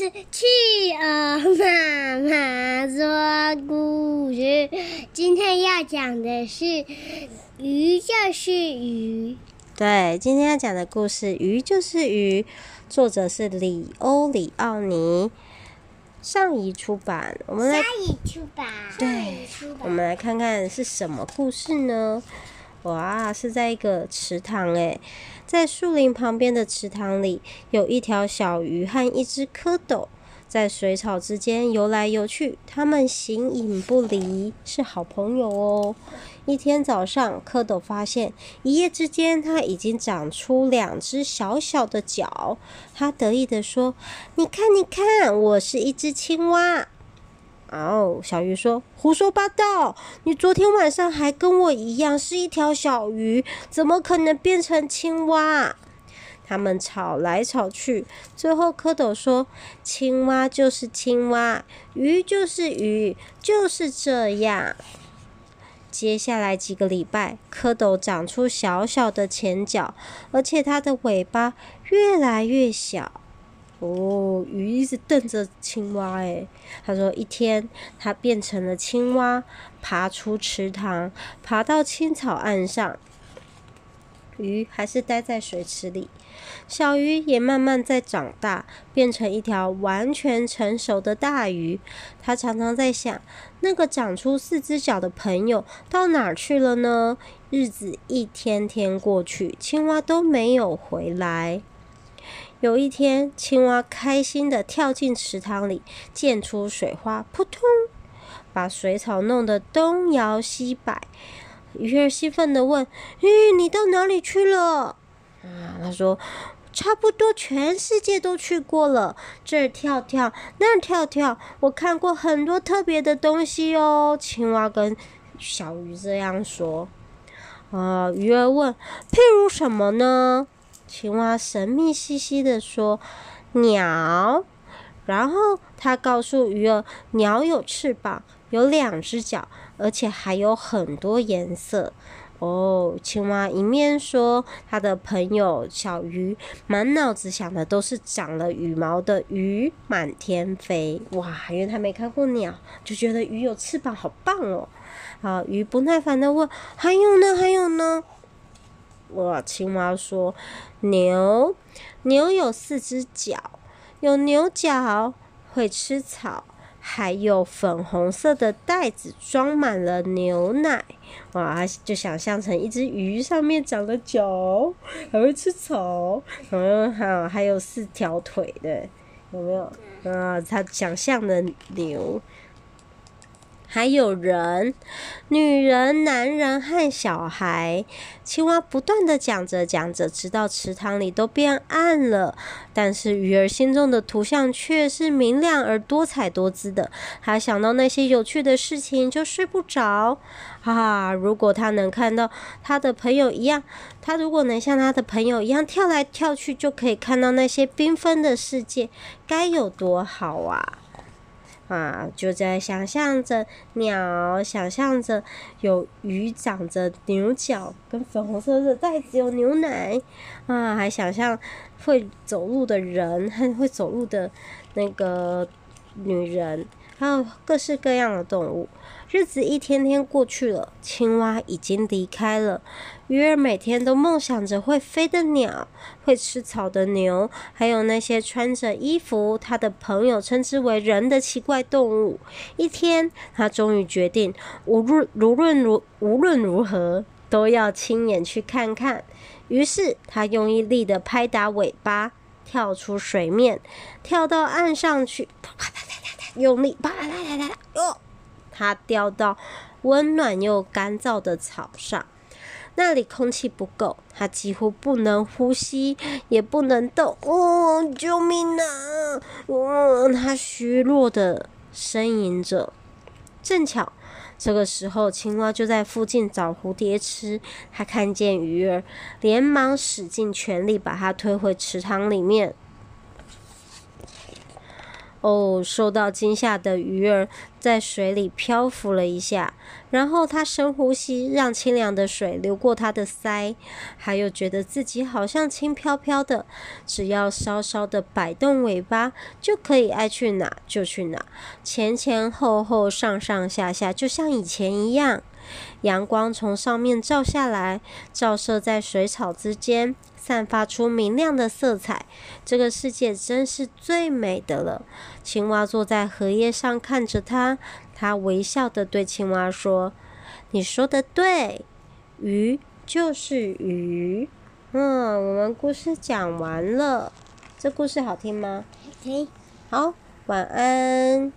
是企鹅妈妈说故事。今天要讲的是鱼就是鱼。对，今天要讲的故事《鱼就是鱼》，作者是里欧里奥尼，上一出版。我们来上一出版。对，我们来看看是什么故事呢？哇，是在一个池塘诶，在树林旁边的池塘里，有一条小鱼和一只蝌蚪在水草之间游来游去，它们形影不离，是好朋友哦。一天早上，蝌蚪发现一夜之间，它已经长出两只小小的脚，它得意地说：“你看，你看，我是一只青蛙。”哦，小鱼说：“胡说八道！你昨天晚上还跟我一样是一条小鱼，怎么可能变成青蛙？”他们吵来吵去，最后蝌蚪说：“青蛙就是青蛙，鱼就是鱼，就是这样。”接下来几个礼拜，蝌蚪长出小小的前脚，而且它的尾巴越来越小。哦，鱼一直瞪着青蛙，诶，他说一天，它变成了青蛙，爬出池塘，爬到青草岸上。鱼还是待在水池里，小鱼也慢慢在长大，变成一条完全成熟的大鱼。它常常在想，那个长出四只脚的朋友到哪儿去了呢？日子一天天过去，青蛙都没有回来。有一天，青蛙开心地跳进池塘里，溅出水花，扑通，把水草弄得东摇西摆。鱼儿兴奋地问：“咦，你到哪里去了？”啊，他说：“差不多全世界都去过了，这儿跳跳，那儿跳跳，我看过很多特别的东西哦。”青蛙跟小鱼这样说。啊，鱼儿问：“譬如什么呢？”青蛙神秘兮兮地说：“鸟。”然后他告诉鱼儿：“鸟有翅膀，有两只脚，而且还有很多颜色。”哦，青蛙一面说，他的朋友小鱼满脑子想的都是长了羽毛的鱼满天飞。哇，因为他没看过鸟，就觉得鱼有翅膀好棒哦。好，鱼不耐烦地问：“还有呢？还有呢？”哇！青蛙说：“牛，牛有四只脚，有牛角，会吃草，还有粉红色的袋子装满了牛奶。”哇！就想象成一只鱼，上面长了脚，还会吃草，然后还有还有四条腿的，有没有？啊，他想象的牛。还有人、女人、男人和小孩。青蛙不断地讲着讲着，直到池塘里都变暗了。但是鱼儿心中的图像却是明亮而多彩多姿的。他想到那些有趣的事情，就睡不着。啊，如果他能看到他的朋友一样，他如果能像他的朋友一样跳来跳去，就可以看到那些缤纷的世界，该有多好啊！啊，就在想象着鸟，想象着有鱼长着牛角，跟粉红色的袋子有牛奶，啊，还想象会走路的人和会走路的那个女人，还有各式各样的动物。日子一天天过去了，青蛙已经离开了。鱼儿每天都梦想着会飞的鸟，会吃草的牛，还有那些穿着衣服，他的朋友称之为人的奇怪动物。一天，他终于决定，无论无论如无论如何，都要亲眼去看看。于是，他用力的拍打尾巴，跳出水面，跳到岸上去，啪啪啪，用力啪啪啪啪啪，哟！它掉到温暖又干燥的草上，那里空气不够，它几乎不能呼吸，也不能动。哦，救命啊！哦，它虚弱的呻吟着。正巧这个时候，青蛙就在附近找蝴蝶吃。它看见鱼儿，连忙使尽全力把它推回池塘里面。哦，受到惊吓的鱼儿在水里漂浮了一下，然后它深呼吸，让清凉的水流过它的鳃，还有觉得自己好像轻飘飘的，只要稍稍的摆动尾巴，就可以爱去哪就去哪，前前后后、上上下下，就像以前一样。阳光从上面照下来，照射在水草之间，散发出明亮的色彩。这个世界真是最美的了。青蛙坐在荷叶上看着它，它微笑地对青蛙说：“你说的对，鱼就是鱼。”嗯，我们故事讲完了。这故事好听吗？好听。好，晚安。